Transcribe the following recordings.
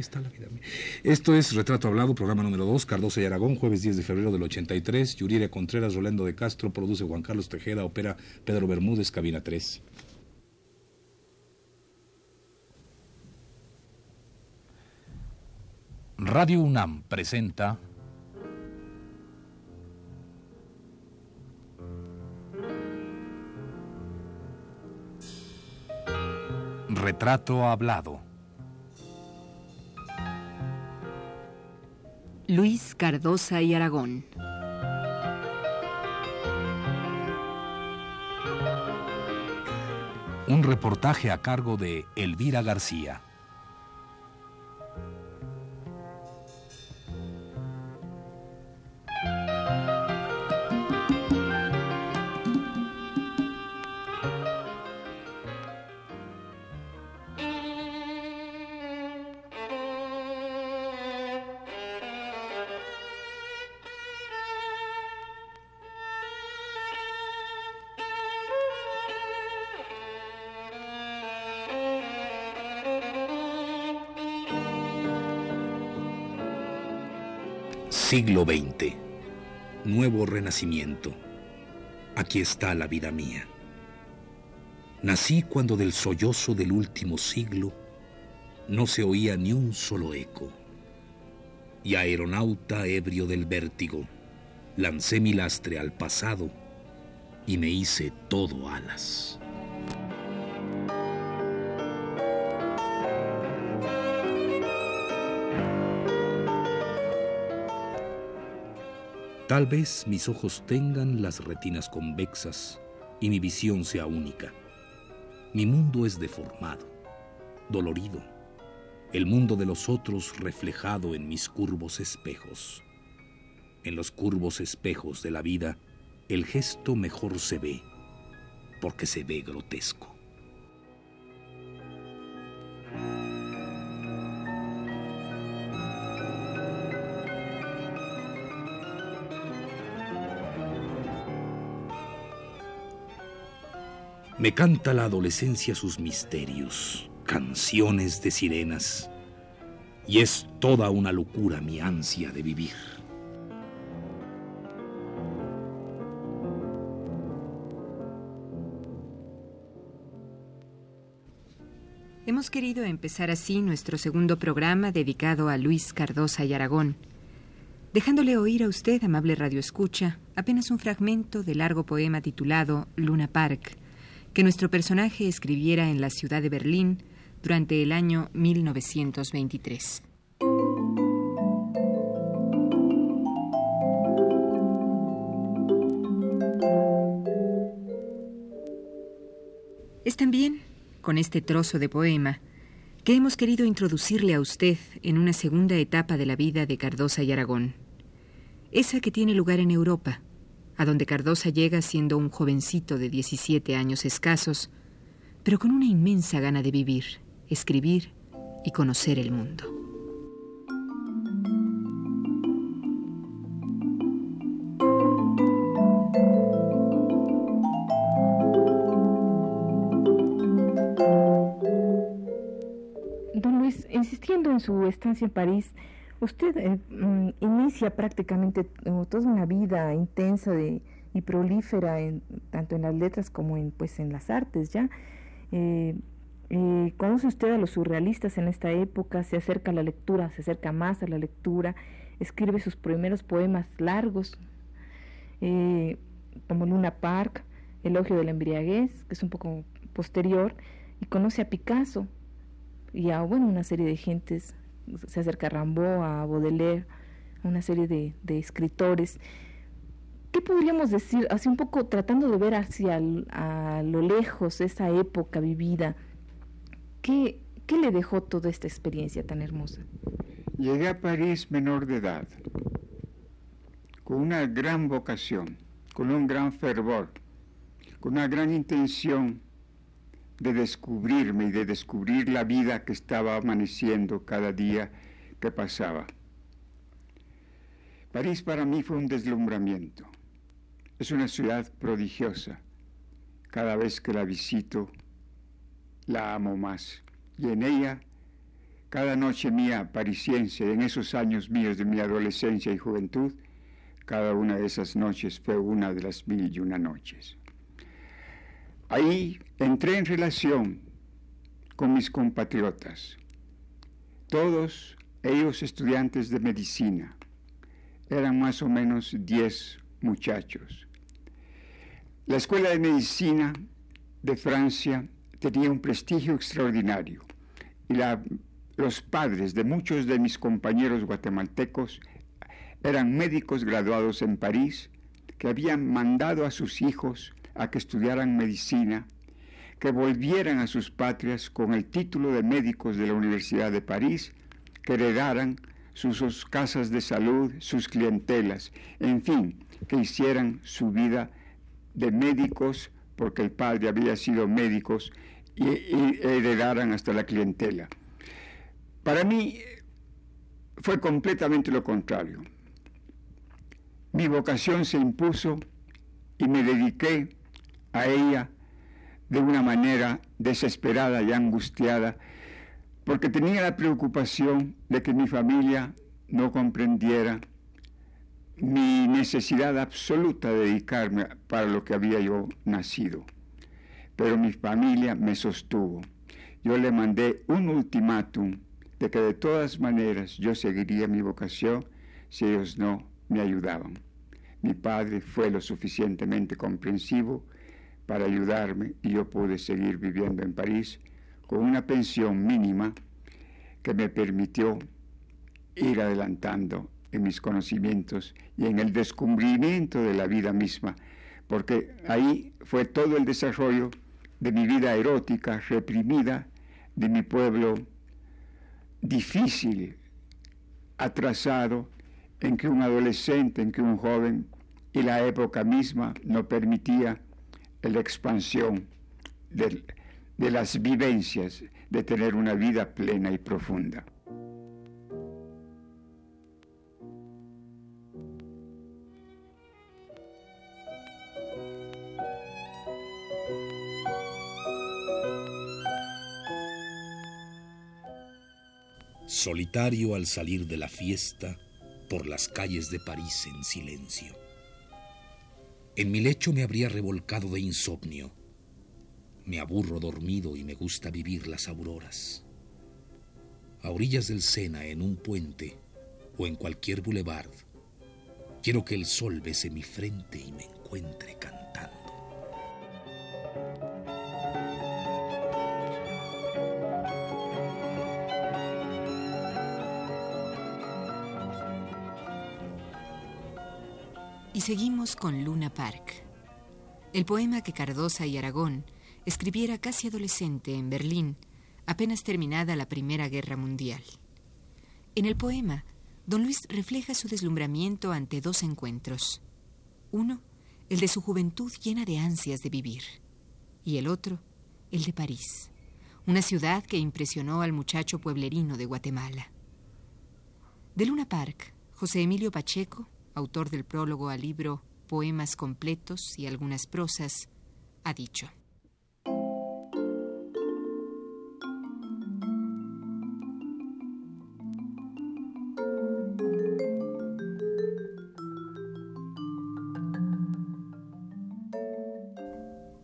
está la vida. Esto es Retrato Hablado, programa número 2, Cardoso y Aragón, jueves 10 de febrero del 83. Yuriria Contreras, Rolando de Castro, produce Juan Carlos Tejeda, opera Pedro Bermúdez, cabina 3. Radio UNAM presenta Retrato Hablado. Luis Cardosa y Aragón. Un reportaje a cargo de Elvira García. Siglo XX. Nuevo renacimiento. Aquí está la vida mía. Nací cuando del sollozo del último siglo no se oía ni un solo eco. Y aeronauta ebrio del vértigo, lancé mi lastre al pasado y me hice todo alas. Tal vez mis ojos tengan las retinas convexas y mi visión sea única. Mi mundo es deformado, dolorido, el mundo de los otros reflejado en mis curvos espejos. En los curvos espejos de la vida, el gesto mejor se ve, porque se ve grotesco. Me canta la adolescencia sus misterios, canciones de sirenas, y es toda una locura mi ansia de vivir. Hemos querido empezar así nuestro segundo programa dedicado a Luis Cardosa y Aragón, dejándole oír a usted, amable Radio Escucha, apenas un fragmento del largo poema titulado Luna Park, que nuestro personaje escribiera en la ciudad de Berlín durante el año 1923. Es también con este trozo de poema que hemos querido introducirle a usted en una segunda etapa de la vida de Cardosa y Aragón, esa que tiene lugar en Europa, a donde Cardosa llega siendo un jovencito de 17 años escasos, pero con una inmensa gana de vivir, escribir y conocer el mundo. Don Luis, insistiendo en su estancia en París, Usted eh, mm, inicia prácticamente eh, toda una vida intensa de, y prolífera en, tanto en las letras como en, pues, en las artes ya. Eh, conoce usted a los surrealistas en esta época, se acerca a la lectura, se acerca más a la lectura, escribe sus primeros poemas largos, como Luna Park, Elogio de la embriaguez, que es un poco posterior, y conoce a Picasso y a bueno, una serie de gentes se acerca a Rimbaud, a Baudelaire, a una serie de, escritores. ¿Qué podríamos decir, así un poco tratando de ver hacia a lo lejos esa época vivida? ¿Qué, ¿Qué le dejó toda esta experiencia tan hermosa? Llegué a París menor de edad, con una gran vocación, con un gran fervor, con una gran intención de descubrirme y de descubrir la vida que estaba amaneciendo cada día que pasaba. París para mí fue un deslumbramiento. Es una ciudad prodigiosa. Cada vez que la visito, la amo más. Y en ella cada noche mía parisiense en esos años míos de mi adolescencia y juventud, cada una de esas noches fue una de las mil y una noches. Ahí entré en relación con mis compatriotas, todos ellos estudiantes de medicina. Eran más o menos diez muchachos. La Escuela de Medicina de Francia tenía un prestigio extraordinario y los padres de muchos de mis compañeros guatemaltecos eran médicos graduados en París que habían mandado a sus hijos a que estudiaran medicina, que volvieran a sus patrias con el título de médicos de la Universidad de París, que heredaran sus casas de salud, sus clientelas, en fin, que hicieran su vida de médicos porque el padre había sido médicos y, y heredaran hasta la clientela. Para mí fue completamente lo contrario. Mi vocación se impuso y me dediqué a ella de una manera desesperada y angustiada, porque tenía la preocupación de que mi familia no comprendiera mi necesidad absoluta de dedicarme para lo que había yo nacido. Pero mi familia me sostuvo. Yo le mandé un ultimátum de que de todas maneras yo seguiría mi vocación si ellos no me ayudaban. Mi padre fue lo suficientemente comprensivo para ayudarme y yo pude seguir viviendo en París con una pensión mínima que me permitió ir adelantando en mis conocimientos y en el descubrimiento de la vida misma, porque ahí fue todo el desarrollo de mi vida erótica reprimida, de mi pueblo difícil, atrasado, en que un adolescente, en que un joven y la época misma no permitía la expansión de, las vivencias, de tener una vida plena y profunda. solitario al salir de la fiesta por las calles de París en silencio. En mi lecho me habría revolcado de insomnio. Me aburro dormido y me gusta vivir las auroras. A orillas del Sena, en un puente o en cualquier boulevard, quiero que el sol bese mi frente y me encuentre cantando. Y seguimos con Luna Park, el poema que Cardosa y Aragón escribiera casi adolescente en Berlín, apenas terminada la Primera Guerra Mundial. En el poema, don Luis refleja su deslumbramiento ante dos encuentros. Uno, el de su juventud llena de ansias de vivir, y el otro, el de París, una ciudad que impresionó al muchacho pueblerino de Guatemala. De Luna Park, José Emilio Pacheco autor del prólogo al libro Poemas completos y algunas prosas, ha dicho.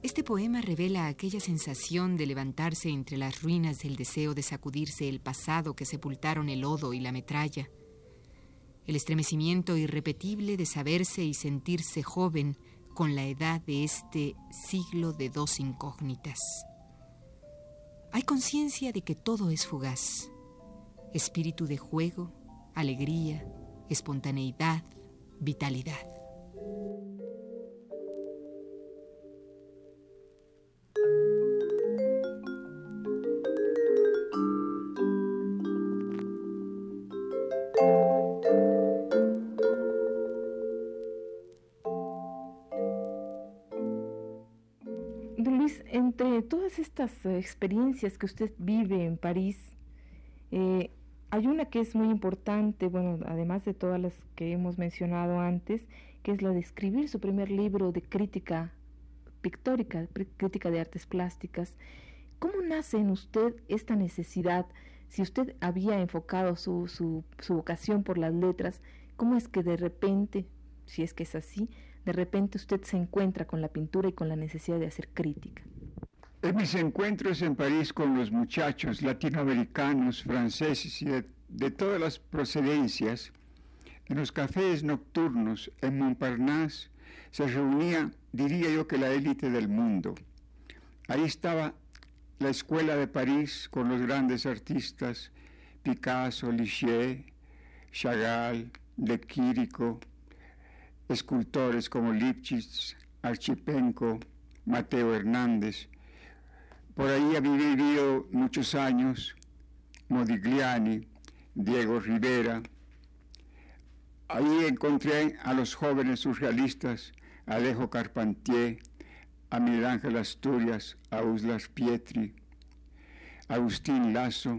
Este poema revela aquella sensación de levantarse entre las ruinas del deseo de sacudirse el pasado que sepultaron el lodo y la metralla, el estremecimiento irrepetible de saberse y sentirse joven con la edad de este siglo de dos incógnitas. Hay conciencia de que todo es fugaz, espíritu de juego, alegría, espontaneidad, vitalidad. Todas estas eh, experiencias que usted vive en París, eh, hay una que es muy importante, bueno, además de todas las que hemos mencionado antes, que es la de escribir su primer libro de crítica pictórica, crítica de artes plásticas. ¿Cómo nace en usted esta necesidad si usted había enfocado su, su, su vocación por las letras, ¿cómo es que de repente, si es que es así, de repente usted se encuentra con la pintura y con la necesidad de hacer crítica? En mis encuentros en París con los muchachos latinoamericanos, franceses y de, de todas las procedencias, en los cafés nocturnos en Montparnasse se reunía, diría yo que la élite del mundo. Ahí estaba la escuela de París con los grandes artistas Picasso, Ligier, Chagall, De Quirico, escultores como Lipchitz, Archipenko, Mateo Hernández. Por ahí había vivido muchos años Modigliani, Diego Rivera. Ahí encontré a los jóvenes surrealistas, Alejo Carpentier, a Miguel Ángel Asturias, a Uslas Pietri, Agustín Lazo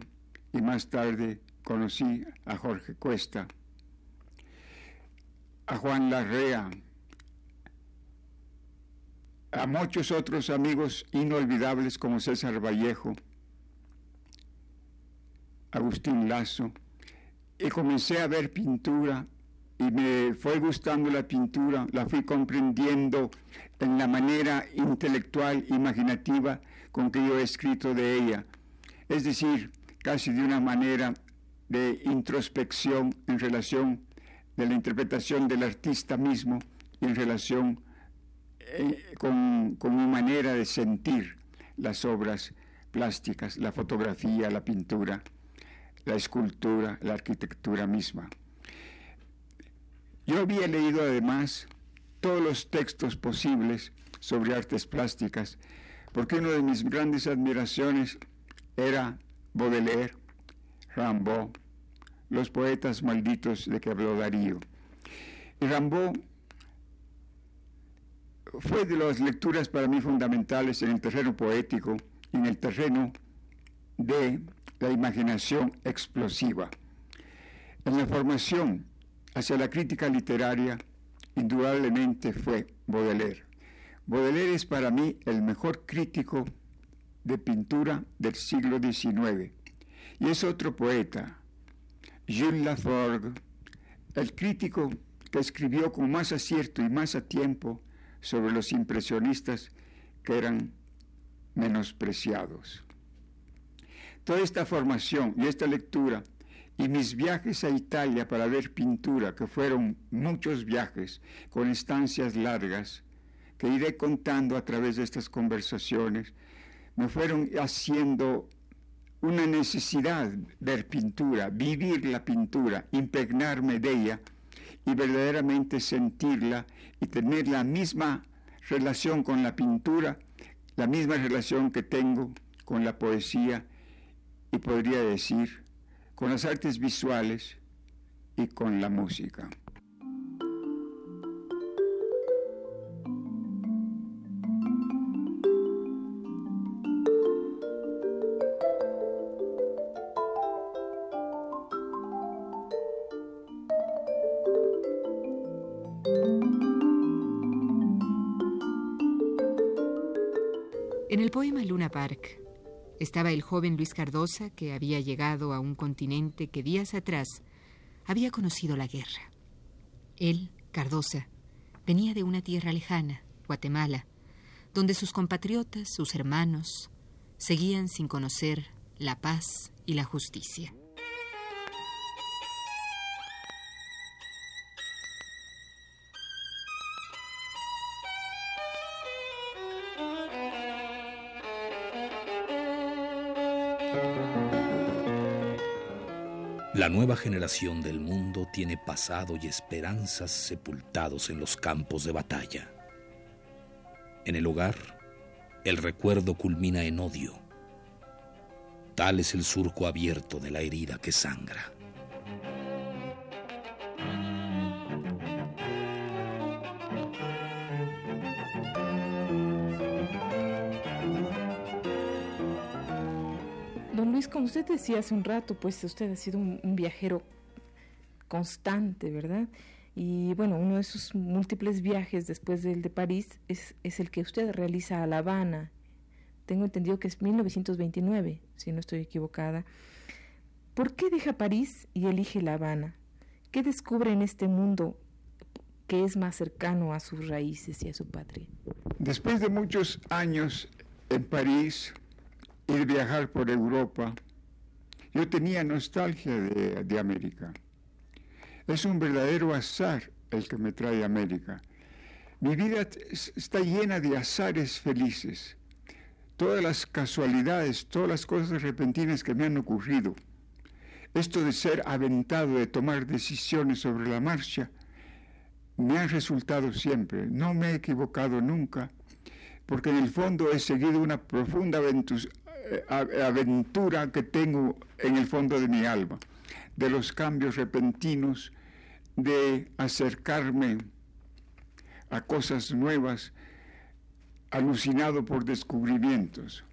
y más tarde conocí a Jorge Cuesta, a Juan Larrea, a muchos otros amigos inolvidables como César Vallejo, Agustín Lazo, y comencé a ver pintura y me fue gustando la pintura, la fui comprendiendo en la manera intelectual, imaginativa con que yo he escrito de ella. Es decir, casi de una manera de introspección en relación de la interpretación del artista mismo en relación eh, con, con mi manera de sentir las obras plásticas, la fotografía, la pintura, la escultura, la arquitectura misma. Yo había leído además todos los textos posibles sobre artes plásticas, porque una de mis grandes admiraciones era Baudelaire, Rimbaud, los poetas malditos de que habló Darío. Rimbaud fue de las lecturas para mí fundamentales en el terreno poético y en el terreno de la imaginación explosiva. En la formación hacia la crítica literaria, indudablemente fue Baudelaire. Baudelaire es para mí el mejor crítico de pintura del siglo XIX. Y es otro poeta, Jules Laforgue, el crítico que escribió con más acierto y más a tiempo sobre los impresionistas que eran menospreciados. Toda esta formación y esta lectura y mis viajes a Italia para ver pintura, que fueron muchos viajes con estancias largas, que iré contando a través de estas conversaciones, me fueron haciendo una necesidad ver pintura, vivir la pintura, impregnarme de ella y verdaderamente sentirla y tener la misma relación con la pintura, la misma relación que tengo con la poesía y podría decir con las artes visuales y con la música. En el poema Luna Park, estaba el joven Luis Cardosa, que había llegado a un continente que días atrás había conocido la guerra. Él, Cardosa, venía de una tierra lejana, Guatemala, donde sus compatriotas, sus hermanos, seguían sin conocer la paz y la justicia. La nueva generación del mundo tiene pasado y esperanzas sepultados en los campos de batalla. En el hogar, el recuerdo culmina en odio. Tal es el surco abierto de la herida que sangra. Como usted decía hace un rato, pues usted ha sido un, viajero constante, ¿verdad? Y bueno, uno de sus múltiples viajes después del de París es, el que usted realiza a La Habana. Tengo entendido que es 1929, si no estoy equivocada, ¿Por qué deja París y elige La Habana? ¿Qué descubre en este mundo que es más cercano a sus raíces y a su patria? Después de muchos años en París de viajar por Europa, yo tenía nostalgia de, de América. Es un verdadero azar el que me trae a América. Mi vida está llena de azares felices, todas las casualidades, todas las cosas repentinas que me han ocurrido. Esto de ser aventado, de tomar decisiones sobre la marcha, me ha resultado siempre. No me he equivocado nunca, porque en el fondo he seguido una profunda aventura que tengo en el fondo de mi alma, de los cambios repentinos, de acercarme a cosas nuevas, alucinado por descubrimientos.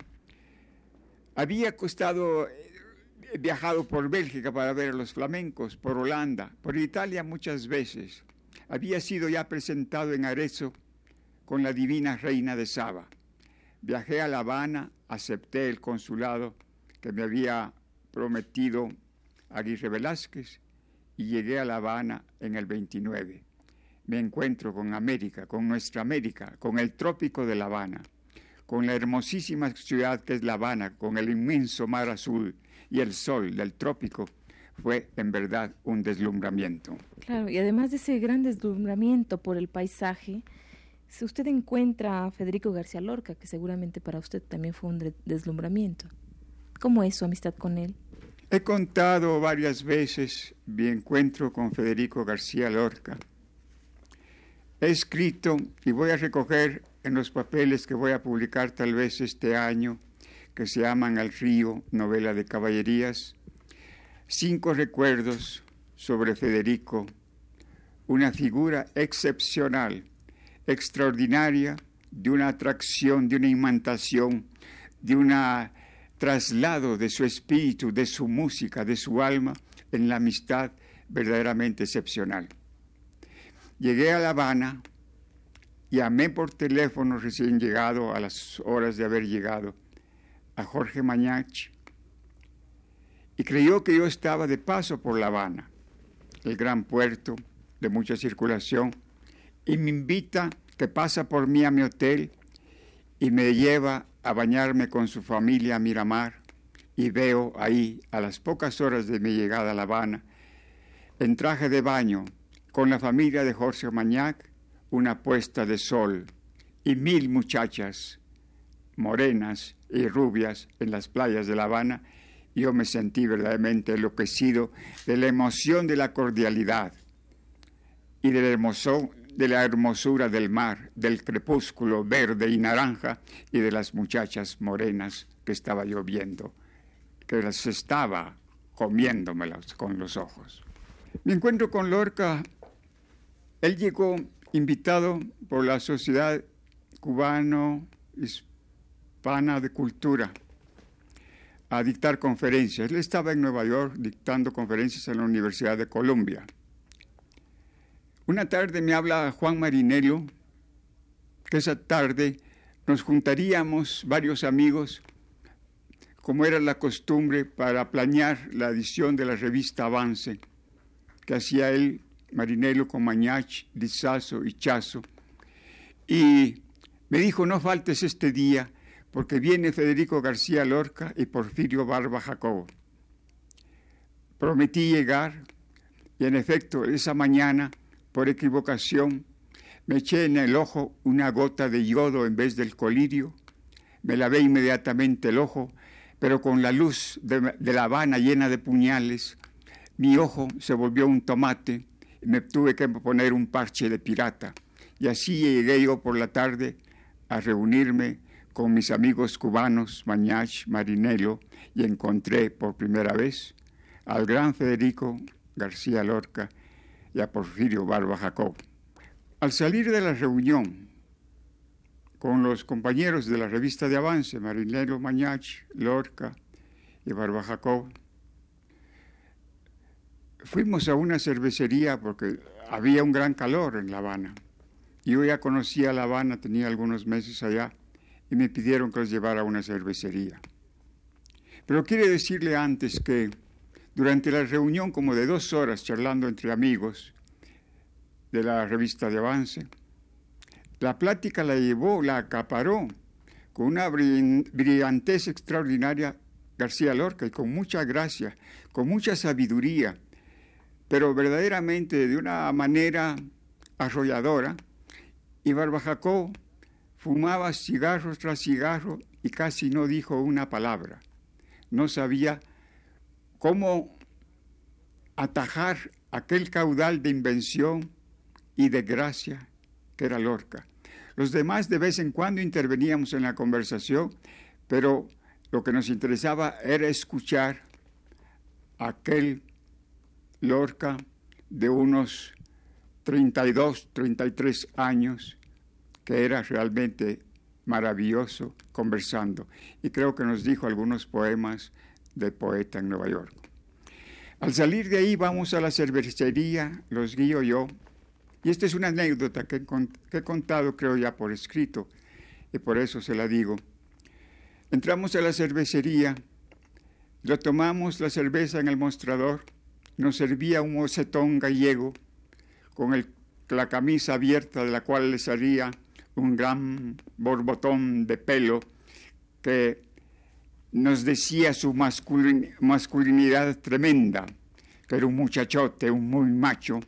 Había costado, eh, viajado por Bélgica para ver a los flamencos, por Holanda, por Italia muchas veces. Había sido ya presentado en Arezzo con la divina reina de Saba. Viajé a La Habana, acepté el consulado que me había prometido Aguirre Velázquez y llegué a La Habana en el 29 me encuentro con América, con nuestra América, con el trópico de La Habana, con la hermosísima ciudad que es La Habana, con el inmenso mar azul y el sol del trópico, fue en verdad un deslumbramiento. Claro, y además de ese gran deslumbramiento por el paisaje, si usted encuentra a Federico García Lorca, que seguramente para usted también fue un deslumbramiento. ¿Cómo es su amistad con él? He contado varias veces mi encuentro con Federico García Lorca he escrito y voy a recoger en los papeles que voy a publicar tal vez este año, que se llaman Al río, novela de caballerías, cinco recuerdos sobre Federico, una figura excepcional, extraordinaria, de una atracción, de una imantación, de un traslado de su espíritu, de su música, de su alma, en la amistad verdaderamente excepcional. Llegué a La Habana, llamé por teléfono recién llegado, a las horas de haber llegado, a Jorge Mañach, y creyó que yo estaba de paso por La Habana, el gran puerto de mucha circulación, y me invita que pasa por mí a mi hotel y me lleva a bañarme con su familia a Miramar y veo ahí, a las pocas horas de mi llegada a La Habana, en traje de baño, con la familia de Jorge Mañac una puesta de sol y mil muchachas morenas y rubias en las playas de La Habana, yo me sentí verdaderamente enloquecido de la emoción de la cordialidad y de la, de la hermosura del mar, del crepúsculo verde y naranja y de las muchachas morenas que estaba yo viendo, que las estaba comiéndomelas con los ojos. Mi encuentro con Lorca él llegó invitado por la Sociedad Cubano-Hispana de Cultura a dictar conferencias. Él estaba en Nueva York dictando conferencias en la Universidad de Columbia. Una tarde me habla Juan Marinello, que esa tarde nos juntaríamos varios amigos, como era la costumbre, para planear la edición de la revista Avance, que hacía él Marinelo con Mañach, Lizazo y Chazo. Y me dijo, no faltes este día, porque viene Federico García Lorca y Porfirio Barba Jacobo. Prometí llegar y en efecto esa mañana, por equivocación, me eché en el ojo una gota de yodo en vez del colirio, me lavé inmediatamente el ojo, pero con la luz de, la Habana llena de puñales, mi ojo se volvió un tomate me tuve que poner un parche de pirata. Y así llegué yo por la tarde a reunirme con mis amigos cubanos, Mañach, Marinelo, y encontré por primera vez al gran Federico García Lorca y a Porfirio Barba Jacob. Al salir de la reunión con los compañeros de la revista de avance, Marinelo, Mañach, Lorca y Barba Jacob, fuimos a una cervecería porque había un gran calor en La Habana. Yo ya conocía La Habana, tenía algunos meses allá, y me pidieron que los llevara a una cervecería. Pero quiere decirle antes que Durante la reunión, como de dos horas charlando entre amigos de la revista de Avance, la plática la llevó, la acaparó con una brillantez extraordinaria García Lorca y con mucha gracia, con mucha sabiduría, pero verdaderamente de una manera arrolladora. Y Barbajacó fumaba cigarros tras cigarro y casi no dijo una palabra. No sabía cómo atajar aquel caudal de invención y de gracia que era Lorca. Los demás de vez en cuando interveníamos en la conversación, pero lo que nos interesaba era escuchar aquel Lorca de unos 32, 33 años, que era realmente maravilloso conversando. Y creo que nos dijo algunos poemas de poeta en Nueva York. Al salir de ahí vamos a la cervecería, los guío yo, y esta es una anécdota que, he contado creo ya por escrito, y por eso se la digo. Entramos a la cervecería, lo tomamos la cerveza en el mostrador, nos servía un mocetón gallego con la camisa abierta de la cual le salía un gran borbotón de pelo que nos decía su masculinidad tremenda, que era un muchachote, un muy macho.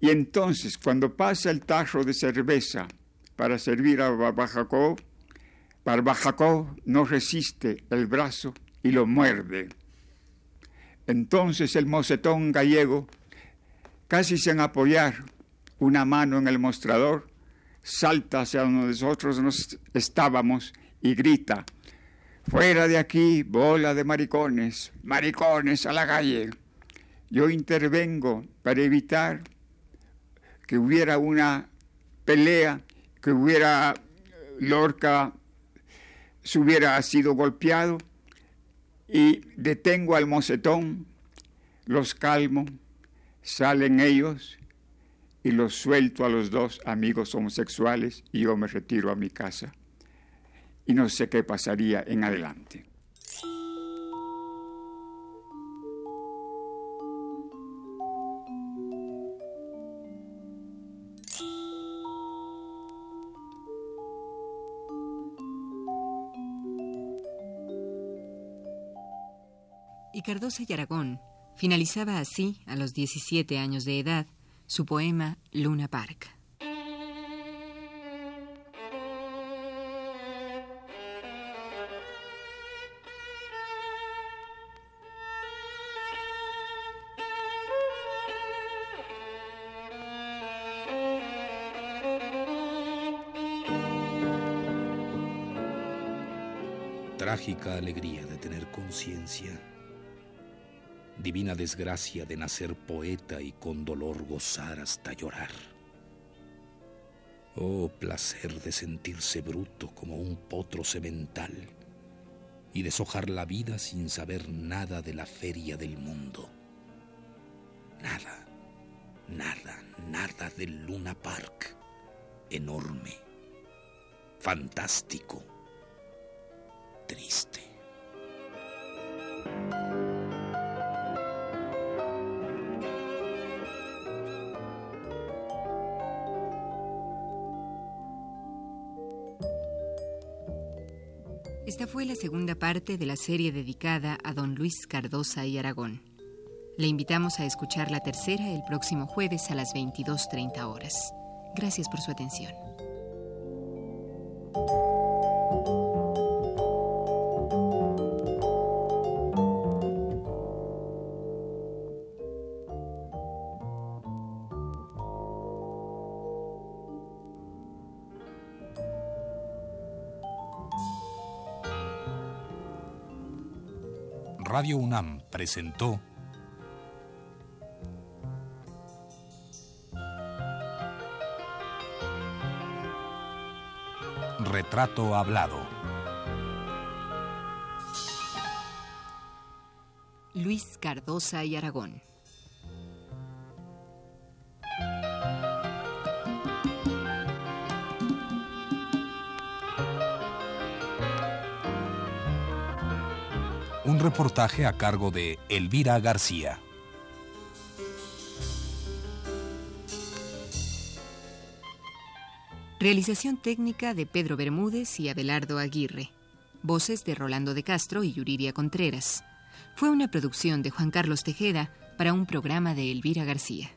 Y entonces, cuando pasa el tarro de cerveza para servir a Barbajacó, Barbajacó no resiste el brazo y lo muerde. Entonces el mocetón gallego, casi sin apoyar una mano en el mostrador, salta hacia donde nosotros nos estábamos y grita, Fuera de aquí, bola de maricones, maricones a la calle. Yo intervengo para evitar que hubiera una pelea, que hubiera Lorca se hubiera sido golpeado y detengo al mocetón, los calmo, salen ellos y los suelto a los dos amigos homosexuales y yo me retiro a mi casa y no sé qué pasaría en adelante. Y Cardosa y Aragón finalizaba así, a los 17 años de edad, su poema Luna Park. Alegría de tener conciencia, divina desgracia de nacer poeta y con dolor gozar hasta llorar. Oh placer de sentirse bruto como un potro semental y deshojar la vida sin saber nada de la feria del mundo. Nada, nada, nada del Luna Park, enorme, fantástico Esta fue la segunda parte de la serie dedicada a don Luis Cardosa y Aragón. Le invitamos a escuchar la tercera el próximo jueves a las 22.30 horas. Gracias por su atención. Radio UNAM presentó Retrato Hablado. Luis Cardosa y Aragón. Un reportaje a cargo de Elvira García. Realización técnica de Pedro Bermúdez y Abelardo Aguirre. Voces de Rolando de Castro y Yuriria Contreras. Fue una producción de Juan Carlos Tejeda para un programa de Elvira García.